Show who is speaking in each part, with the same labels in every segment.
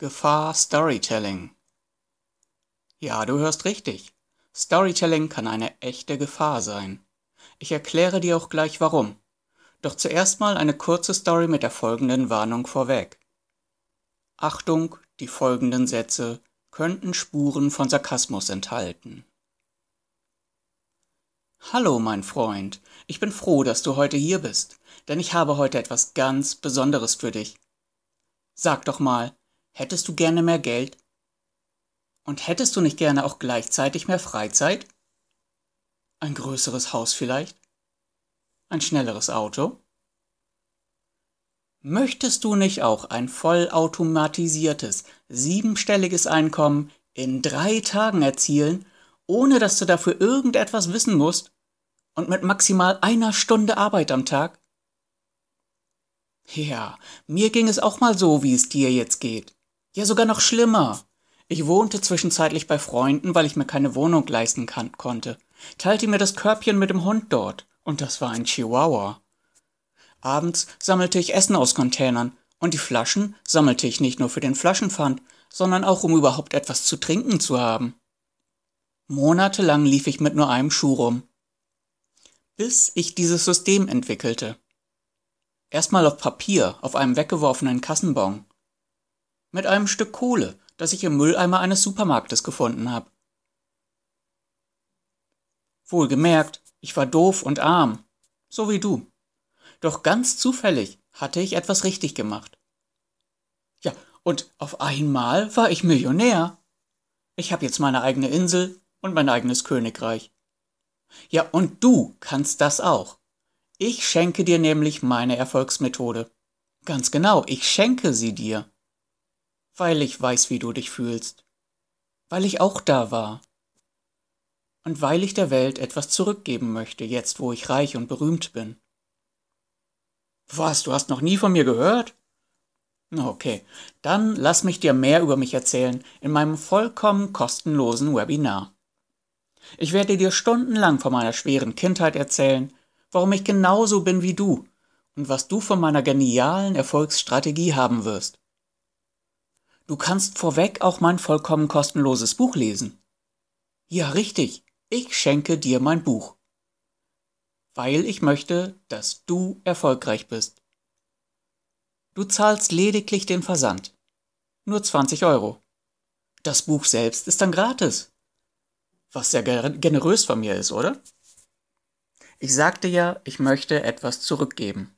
Speaker 1: Gefahr Storytelling. Ja, du hörst richtig. Storytelling kann eine echte Gefahr sein. Ich erkläre dir auch gleich warum. Doch zuerst mal eine kurze Story mit der folgenden Warnung vorweg. Achtung, die folgenden Sätze könnten Spuren von Sarkasmus enthalten. Hallo, mein Freund. Ich bin froh, dass du heute hier bist, denn ich habe heute etwas ganz Besonderes für dich. Sag doch mal, hättest du gerne mehr Geld? Und hättest du nicht gerne auch gleichzeitig mehr Freizeit? Ein größeres Haus vielleicht? Ein schnelleres Auto? Möchtest du nicht auch ein vollautomatisiertes, siebenstelliges Einkommen in drei Tagen erzielen, ohne dass du dafür irgendetwas wissen musst und mit maximal einer Stunde Arbeit am Tag? Ja, mir ging es auch mal so, wie es dir jetzt geht. Ja, sogar noch schlimmer. Ich wohnte zwischenzeitlich bei Freunden, weil ich mir keine Wohnung leisten kann, konnte, teilte mir das Körbchen mit dem Hund dort, und das war ein Chihuahua. Abends sammelte ich Essen aus Containern, und die Flaschen sammelte ich nicht nur für den Flaschenpfand, sondern auch um überhaupt etwas zu trinken zu haben. Monatelang lief ich mit nur einem Schuh rum. Bis ich dieses System entwickelte. Erstmal auf Papier, auf einem weggeworfenen Kassenbon. Mit einem Stück Kohle, das ich im Mülleimer eines Supermarktes gefunden habe. Wohlgemerkt, ich war doof und arm, so wie du. Doch ganz zufällig hatte ich etwas richtig gemacht. Ja, und auf einmal war ich Millionär. Ich habe jetzt meine eigene Insel und mein eigenes Königreich. Ja, und du kannst das auch. Ich schenke dir nämlich meine Erfolgsmethode. Ganz genau, ich schenke sie dir. Weil ich weiß, wie du dich fühlst. Weil ich auch da war. Und weil ich der Welt etwas zurückgeben möchte, jetzt wo ich reich und berühmt bin. Was, du hast noch nie von mir gehört? Okay, dann lass mich dir mehr über mich erzählen in meinem vollkommen kostenlosen Webinar. Ich werde dir stundenlang von meiner schweren Kindheit erzählen, warum ich genauso bin wie du und was du von meiner genialen Erfolgsstrategie haben wirst. Du kannst vorweg auch mein vollkommen kostenloses Buch lesen. Ja, richtig, ich schenke dir mein Buch. Weil ich möchte, dass du erfolgreich bist. Du zahlst lediglich den Versand. Nur 20 Euro. Das Buch selbst ist dann gratis. Was sehr generös von mir ist, oder? Ich sagte ja, ich möchte etwas zurückgeben.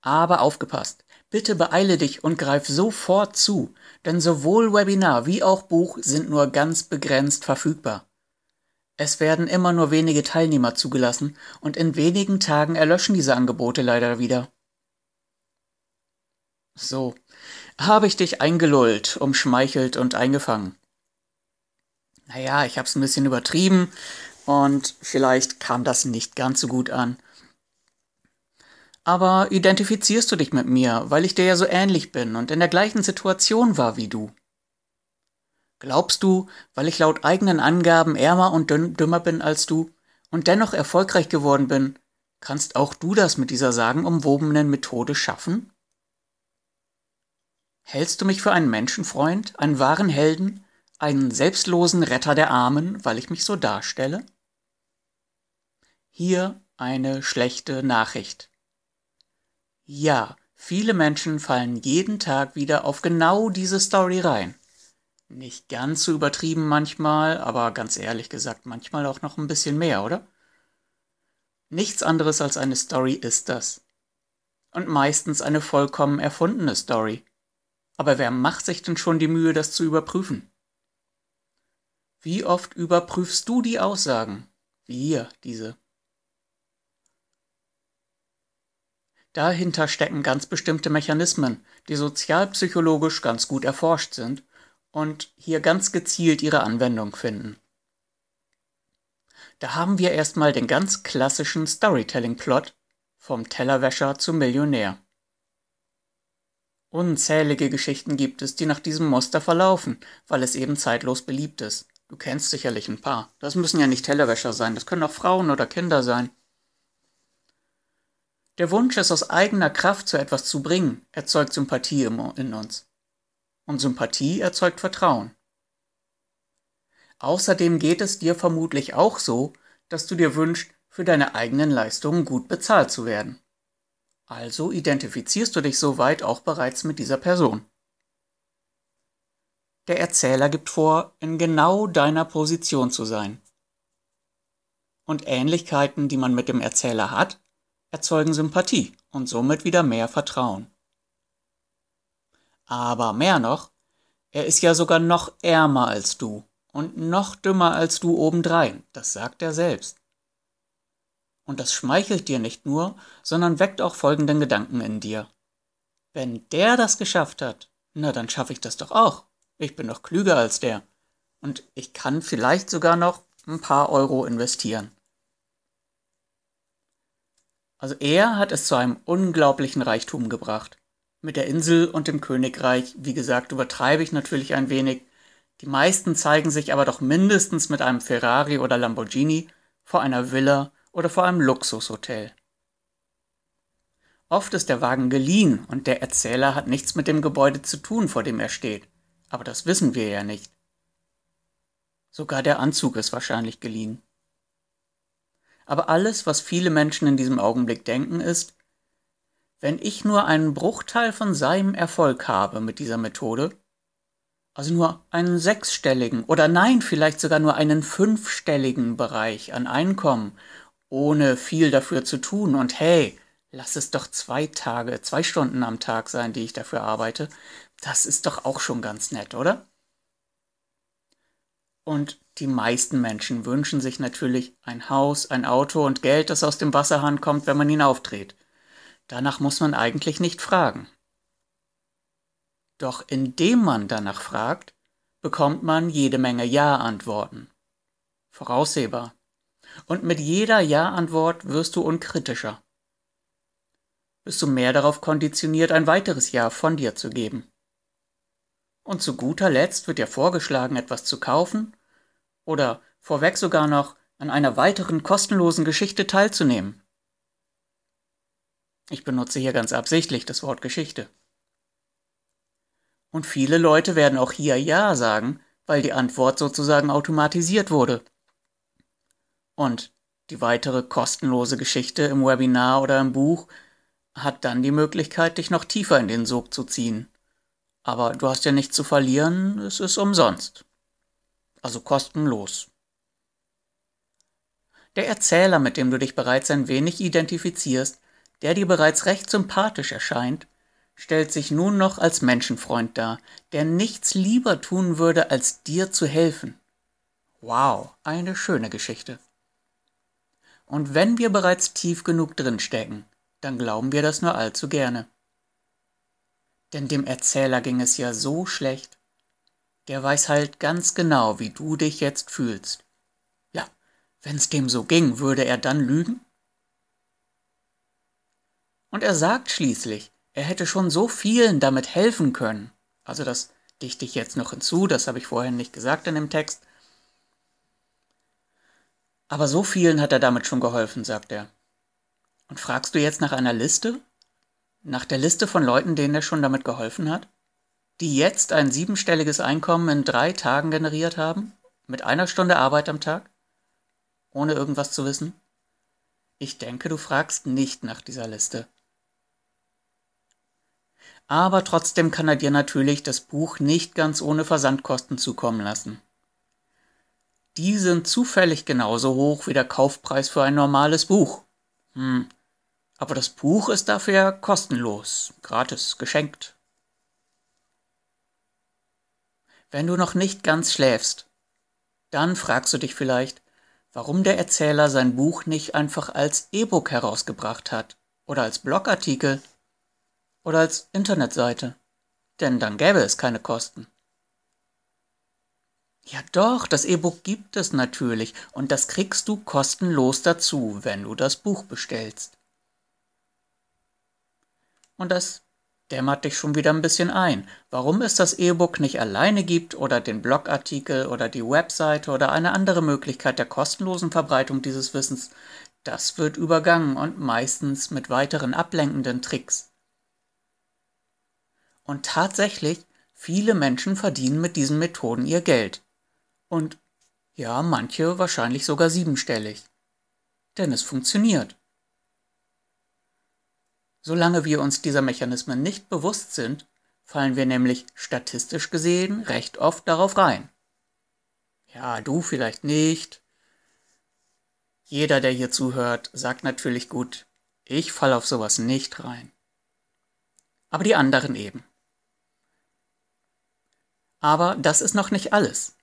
Speaker 1: Aber aufgepasst, bitte beeile dich und greif sofort zu, denn sowohl Webinar wie auch Buch sind nur ganz begrenzt verfügbar. Es werden immer nur wenige Teilnehmer zugelassen und in wenigen Tagen erlöschen diese Angebote leider wieder. So, habe ich dich eingelullt, umschmeichelt und eingefangen. Naja, ich hab's ein bisschen übertrieben, und vielleicht kam das nicht ganz so gut an. Aber identifizierst du dich mit mir, weil ich dir ja so ähnlich bin und in der gleichen Situation war wie du? Glaubst du, weil ich laut eigenen Angaben ärmer und dümmer bin als du und dennoch erfolgreich geworden bin, kannst auch du das mit dieser sagenumwobenen Methode schaffen? Hältst du mich für einen Menschenfreund, einen wahren Helden, einen selbstlosen Retter der Armen, weil ich mich so darstelle? Hier eine schlechte Nachricht. Ja, viele Menschen fallen jeden Tag wieder auf genau diese Story rein. Nicht ganz so übertrieben manchmal, aber ganz ehrlich gesagt manchmal auch noch ein bisschen mehr, oder? Nichts anderes als eine Story ist das. Und meistens eine vollkommen erfundene Story. Aber wer macht sich denn schon die Mühe, das zu überprüfen? Wie oft überprüfst du die Aussagen? Wie hier, diese. Dahinter stecken ganz bestimmte Mechanismen, die sozialpsychologisch ganz gut erforscht sind und hier ganz gezielt ihre Anwendung finden. Da haben wir erstmal den ganz klassischen Storytelling-Plot vom Tellerwäscher zum Millionär. Unzählige Geschichten gibt es, die nach diesem Muster verlaufen, weil es eben zeitlos beliebt ist. Du kennst sicherlich ein paar. Das müssen ja nicht Tellerwäscher sein, das können auch Frauen oder Kinder sein. Der Wunsch, es aus eigener Kraft zu etwas zu bringen, erzeugt Sympathie in uns. Und Sympathie erzeugt Vertrauen. Außerdem geht es dir vermutlich auch so, dass du dir wünschst, für deine eigenen Leistungen gut bezahlt zu werden. Also identifizierst du dich soweit auch bereits mit dieser Person. Der Erzähler gibt vor, in genau deiner Position zu sein. Und Ähnlichkeiten, die man mit dem Erzähler hat, erzeugen Sympathie und somit wieder mehr Vertrauen. Aber mehr noch, er ist ja sogar noch ärmer als du und noch dümmer als du obendrein, das sagt er selbst. Und das schmeichelt dir nicht nur, sondern weckt auch folgenden Gedanken in dir. Wenn der das geschafft hat, na dann schaffe ich das doch auch. Ich bin doch klüger als der. Und ich kann vielleicht sogar noch ein paar Euro investieren. Also er hat es zu einem unglaublichen Reichtum gebracht. Mit der Insel und dem Königreich, wie gesagt, übertreibe ich natürlich ein wenig. Die meisten zeigen sich aber doch mindestens mit einem Ferrari oder Lamborghini vor einer Villa oder vor einem Luxushotel. Oft ist der Wagen geliehen und der Erzähler hat nichts mit dem Gebäude zu tun, vor dem er steht. Aber das wissen wir ja nicht. Sogar der Anzug ist wahrscheinlich geliehen. Aber alles, was viele Menschen in diesem Augenblick denken, ist, wenn ich nur einen Bruchteil von seinem Erfolg habe mit dieser Methode, also nur einen sechsstelligen oder nein, vielleicht sogar nur einen fünfstelligen Bereich an Einkommen ohne viel dafür zu tun. Und hey, lass es doch zwei Tage, zwei Stunden am Tag sein, die ich dafür arbeite. Das ist doch auch schon ganz nett, oder? Und die meisten Menschen wünschen sich natürlich ein Haus, ein Auto und Geld, das aus dem Wasserhahn kommt, wenn man ihn aufdreht. Danach muss man eigentlich nicht fragen. Doch indem man danach fragt, bekommt man jede Menge Ja-Antworten. Voraussehbar. Und mit jeder Ja-Antwort wirst du unkritischer. Bist du mehr darauf konditioniert, ein weiteres Ja von dir zu geben. Und zu guter Letzt wird dir vorgeschlagen, etwas zu kaufen oder vorweg sogar noch an einer weiteren kostenlosen Geschichte teilzunehmen. Ich benutze hier ganz absichtlich das Wort Geschichte. Und viele Leute werden auch hier Ja sagen, weil die Antwort sozusagen automatisiert wurde und die weitere kostenlose Geschichte im Webinar oder im Buch hat dann die Möglichkeit, dich noch tiefer in den Sog zu ziehen. Aber du hast ja nichts zu verlieren, es ist umsonst. Also kostenlos. Der Erzähler, mit dem du dich bereits ein wenig identifizierst, der dir bereits recht sympathisch erscheint, stellt sich nun noch als Menschenfreund dar, der nichts lieber tun würde, als dir zu helfen. Wow, eine schöne Geschichte. Und wenn wir bereits tief genug drinstecken, dann glauben wir das nur allzu gerne. Denn dem Erzähler ging es ja so schlecht. Der weiß halt ganz genau, wie du dich jetzt fühlst. Ja, wenn's dem so ging, würde er dann lügen? Und er sagt schließlich, er hätte schon so vielen damit helfen können. Also das dichte ich jetzt noch hinzu, das habe ich vorhin nicht gesagt in dem Text. Aber so vielen hat er damit schon geholfen, sagt er. Und fragst du jetzt nach einer Liste? Nach der Liste von Leuten, denen er schon damit geholfen hat? Die jetzt ein siebenstelliges Einkommen in drei Tagen generiert haben? Mit einer Stunde Arbeit am Tag? Ohne irgendwas zu wissen? Ich denke, du fragst nicht nach dieser Liste. Aber trotzdem kann er dir natürlich das Buch nicht ganz ohne Versandkosten zukommen lassen. Die sind zufällig genauso hoch wie der Kaufpreis für ein normales Buch. Hm. Aber das Buch ist dafür kostenlos, gratis, geschenkt. Wenn du noch nicht ganz schläfst, dann fragst du dich vielleicht, warum der Erzähler sein Buch nicht einfach als E-Book herausgebracht hat oder als Blogartikel oder als Internetseite. Denn dann gäbe es keine Kosten. Ja doch, das E-Book gibt es natürlich und das kriegst du kostenlos dazu, wenn du das Buch bestellst. Und das dämmert dich schon wieder ein bisschen ein, warum es das E-Book nicht alleine gibt oder den Blogartikel oder die Webseite oder eine andere Möglichkeit der kostenlosen Verbreitung dieses Wissens, das wird übergangen und meistens mit weiteren ablenkenden Tricks. Und tatsächlich Viele Menschen verdienen mit diesen Methoden ihr Geld. Und ja, manche wahrscheinlich sogar siebenstellig. Denn es funktioniert. Solange wir uns dieser Mechanismen nicht bewusst sind, fallen wir nämlich statistisch gesehen recht oft darauf rein. Ja, du vielleicht nicht. Jeder, der hier zuhört, sagt natürlich gut, ich fall auf sowas nicht rein. Aber die anderen eben. Aber das ist noch nicht alles.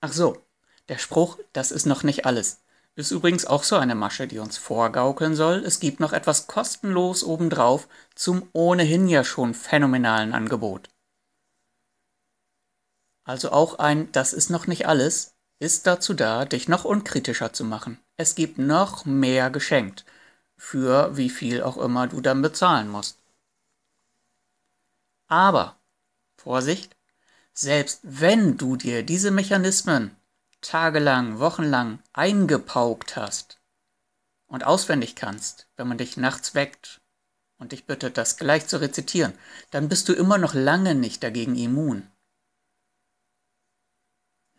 Speaker 1: Ach so, der Spruch, das ist noch nicht alles, ist übrigens auch so eine Masche, die uns vorgaukeln soll, es gibt noch etwas kostenlos obendrauf zum ohnehin ja schon phänomenalen Angebot. Also auch ein Das ist noch nicht alles ist dazu da, dich noch unkritischer zu machen. Es gibt noch mehr geschenkt, für wie viel auch immer du dann bezahlen musst. Aber, Vorsicht, selbst wenn du dir diese Mechanismen tagelang, wochenlang eingepaukt hast und auswendig kannst, wenn man dich nachts weckt und dich bittet, das gleich zu rezitieren, dann bist du immer noch lange nicht dagegen immun.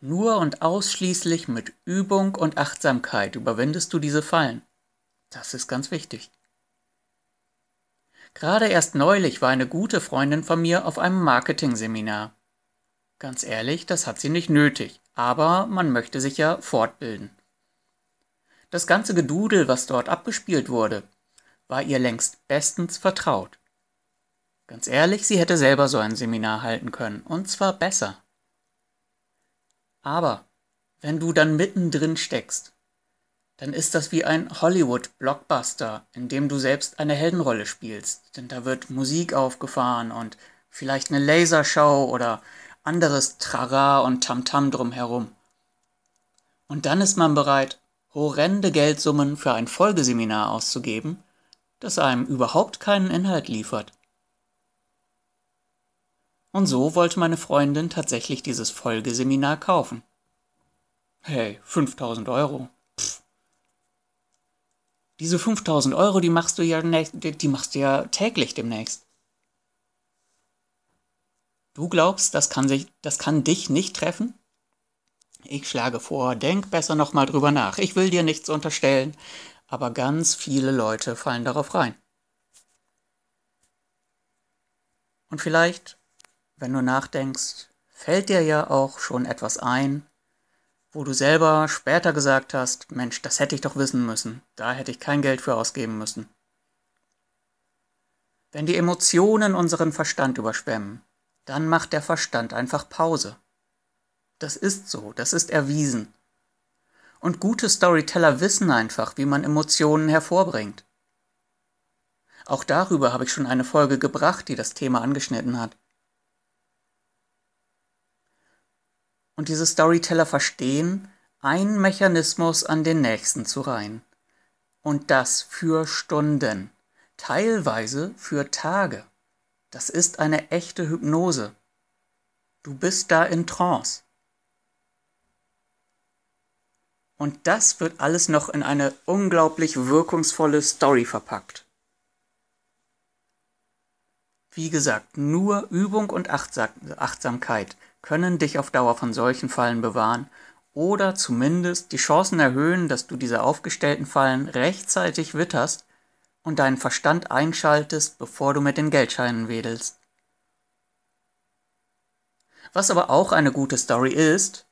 Speaker 1: Nur und ausschließlich mit Übung und Achtsamkeit überwindest du diese Fallen. Das ist ganz wichtig. Gerade erst neulich war eine gute Freundin von mir auf einem Marketing-Seminar. Ganz ehrlich, das hat sie nicht nötig, aber man möchte sich ja fortbilden. Das ganze Gedudel, was dort abgespielt wurde, war ihr längst bestens vertraut. Ganz ehrlich, sie hätte selber so ein Seminar halten können, und zwar besser. Aber wenn du dann mittendrin steckst, dann ist das wie ein Hollywood-Blockbuster, in dem du selbst eine Heldenrolle spielst. Denn da wird Musik aufgefahren und vielleicht eine Lasershow oder anderes Trara und Tamtam drumherum. Und dann ist man bereit, horrende Geldsummen für ein Folgeseminar auszugeben, das einem überhaupt keinen Inhalt liefert. Und so wollte meine Freundin tatsächlich dieses Folgeseminar kaufen. Hey, 5000 Euro. Pff. Diese 5000 Euro, die machst du ja, die machst du ja täglich demnächst. Du glaubst, das kann, sich, das kann dich nicht treffen? Ich schlage vor, denk besser nochmal drüber nach. Ich will dir nichts unterstellen, aber ganz viele Leute fallen darauf rein. Und vielleicht, wenn du nachdenkst, fällt dir ja auch schon etwas ein, wo du selber später gesagt hast, Mensch, das hätte ich doch wissen müssen, da hätte ich kein Geld für ausgeben müssen. Wenn die Emotionen unseren Verstand überschwemmen, dann macht der Verstand einfach Pause. Das ist so, das ist erwiesen. Und gute Storyteller wissen einfach, wie man Emotionen hervorbringt. Auch darüber habe ich schon eine Folge gebracht, die das Thema angeschnitten hat. Und diese Storyteller verstehen, einen Mechanismus an den nächsten zu reihen. Und das für Stunden, teilweise für Tage. Das ist eine echte Hypnose. Du bist da in Trance. Und das wird alles noch in eine unglaublich wirkungsvolle Story verpackt. Wie gesagt, nur Übung und Achtsamkeit können dich auf Dauer von solchen Fallen bewahren oder zumindest die Chancen erhöhen, dass du diese aufgestellten Fallen rechtzeitig witterst und deinen Verstand einschaltest, bevor du mit den Geldscheinen wedelst. Was aber auch eine gute Story ist,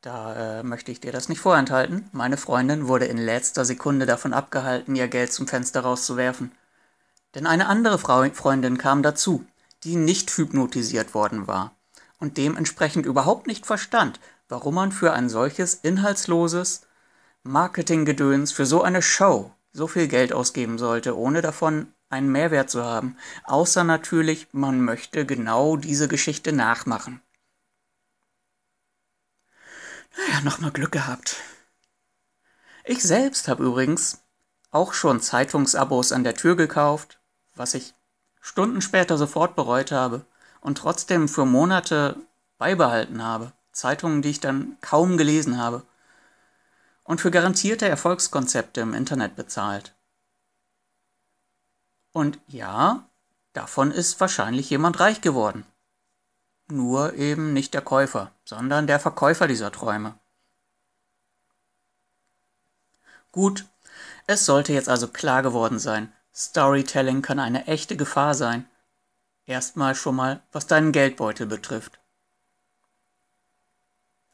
Speaker 1: da äh, möchte ich dir das nicht vorenthalten, meine Freundin wurde in letzter Sekunde davon abgehalten, ihr Geld zum Fenster rauszuwerfen. Denn eine andere Frau, Freundin kam dazu, die nicht hypnotisiert worden war und dementsprechend überhaupt nicht verstand, warum man für ein solches inhaltsloses Marketinggedöns, für so eine Show so viel Geld ausgeben sollte, ohne davon einen Mehrwert zu haben, außer natürlich, man möchte genau diese Geschichte nachmachen. Naja, nochmal Glück gehabt. Ich selbst habe übrigens auch schon Zeitungsabos an der Tür gekauft, was ich Stunden später sofort bereut habe und trotzdem für Monate beibehalten habe. Zeitungen, die ich dann kaum gelesen habe und für garantierte Erfolgskonzepte im Internet bezahlt. Und ja, davon ist wahrscheinlich jemand reich geworden. nur eben nicht der Käufer, sondern der Verkäufer dieser Träume. Gut, es sollte jetzt also klar geworden sein, Storytelling kann eine echte Gefahr sein. Erstmal schon mal, was deinen Geldbeutel betrifft.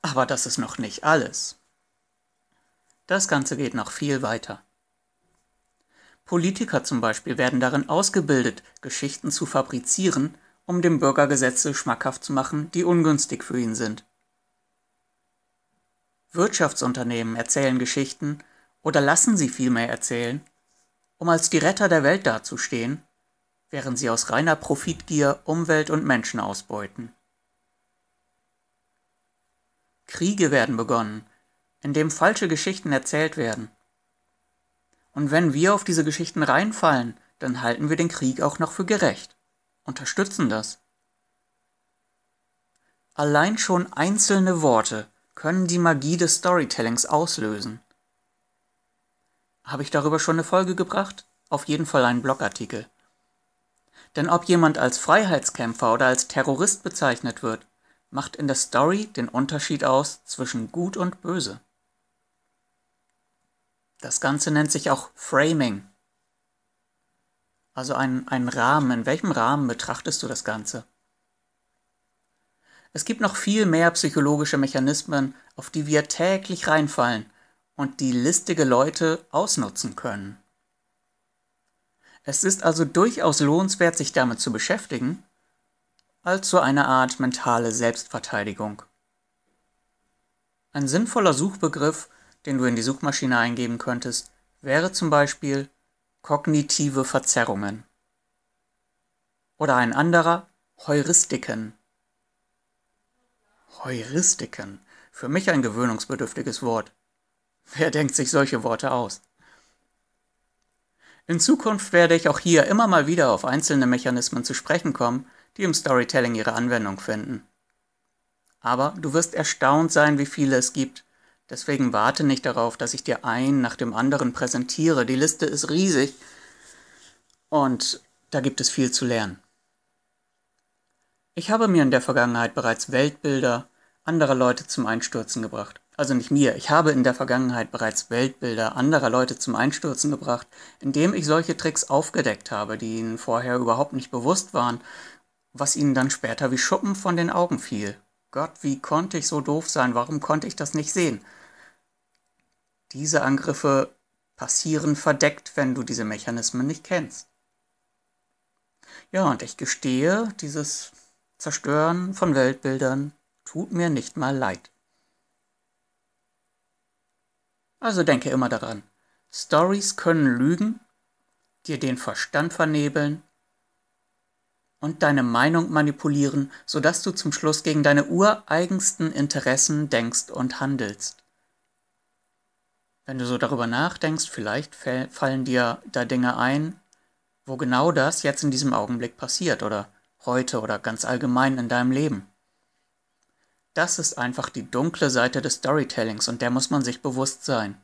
Speaker 1: Aber das ist noch nicht alles. Das Ganze geht noch viel weiter. Politiker zum Beispiel werden darin ausgebildet, Geschichten zu fabrizieren, um dem Bürger Gesetze schmackhaft zu machen, die ungünstig für ihn sind. Wirtschaftsunternehmen erzählen Geschichten oder lassen sie vielmehr erzählen, um als die Retter der Welt dazustehen, während sie aus reiner Profitgier Umwelt und Menschen ausbeuten. Kriege werden begonnen, indem falsche Geschichten erzählt werden. Und wenn wir auf diese Geschichten reinfallen, dann halten wir den Krieg auch noch für gerecht, unterstützen das. Allein schon einzelne Worte können die Magie des Storytellings auslösen. Habe ich darüber schon eine Folge gebracht? Auf jeden Fall einen Blogartikel. Denn ob jemand als Freiheitskämpfer oder als Terrorist bezeichnet wird, macht in der Story den Unterschied aus zwischen gut und böse. Das Ganze nennt sich auch Framing. Also ein, ein Rahmen. In welchem Rahmen betrachtest du das Ganze? Es gibt noch viel mehr psychologische Mechanismen, auf die wir täglich reinfallen und die listige Leute ausnutzen können. Es ist also durchaus lohnenswert, sich damit zu beschäftigen, als so eine Art mentale Selbstverteidigung. Ein sinnvoller Suchbegriff den du in die Suchmaschine eingeben könntest, wäre zum Beispiel kognitive Verzerrungen. Oder ein anderer Heuristiken. Heuristiken. Für mich ein gewöhnungsbedürftiges Wort. Wer denkt sich solche Worte aus? In Zukunft werde ich auch hier immer mal wieder auf einzelne Mechanismen zu sprechen kommen, die im Storytelling ihre Anwendung finden. Aber du wirst erstaunt sein, wie viele es gibt, Deswegen warte nicht darauf, dass ich dir einen nach dem anderen präsentiere. Die Liste ist riesig und da gibt es viel zu lernen. Ich habe mir in der Vergangenheit bereits Weltbilder anderer Leute zum Einstürzen gebracht. Also nicht mir, ich habe in der Vergangenheit bereits Weltbilder anderer Leute zum Einstürzen gebracht, indem ich solche Tricks aufgedeckt habe, die ihnen vorher überhaupt nicht bewusst waren, was ihnen dann später wie Schuppen von den Augen fiel. Gott, wie konnte ich so doof sein? Warum konnte ich das nicht sehen? Diese Angriffe passieren verdeckt, wenn du diese Mechanismen nicht kennst. Ja, und ich gestehe, dieses Zerstören von Weltbildern tut mir nicht mal leid. Also denke immer daran, Stories können lügen, dir den Verstand vernebeln und deine Meinung manipulieren, sodass du zum Schluss gegen deine ureigensten Interessen denkst und handelst. Wenn du so darüber nachdenkst, vielleicht fallen dir da Dinge ein, wo genau das jetzt in diesem Augenblick passiert oder heute oder ganz allgemein in deinem Leben. Das ist einfach die dunkle Seite des Storytellings und der muss man sich bewusst sein.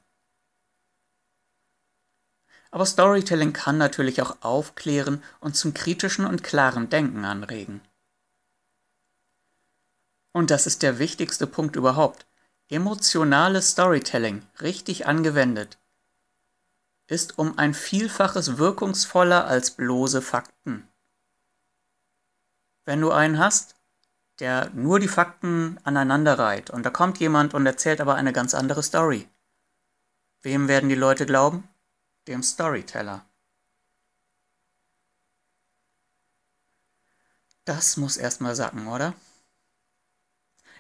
Speaker 1: Aber Storytelling kann natürlich auch aufklären und zum kritischen und klaren Denken anregen. Und das ist der wichtigste Punkt überhaupt. Emotionales Storytelling, richtig angewendet, ist um ein Vielfaches wirkungsvoller als bloße Fakten. Wenn du einen hast, der nur die Fakten aneinander reiht und da kommt jemand und erzählt aber eine ganz andere Story. Wem werden die Leute glauben? Dem Storyteller. Das muss erstmal sacken, oder?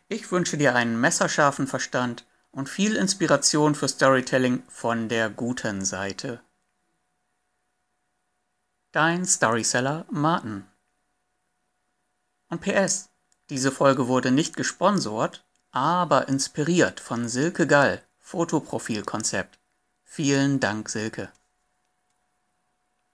Speaker 1: Ich wünsche dir einen messerscharfen Verstand und viel Inspiration für Storytelling von der guten Seite. Dein Storyseller Martin. Und PS, diese Folge wurde nicht gesponsort, aber inspiriert von Silke Gall, Fotoprofilkonzept. Vielen Dank, Silke.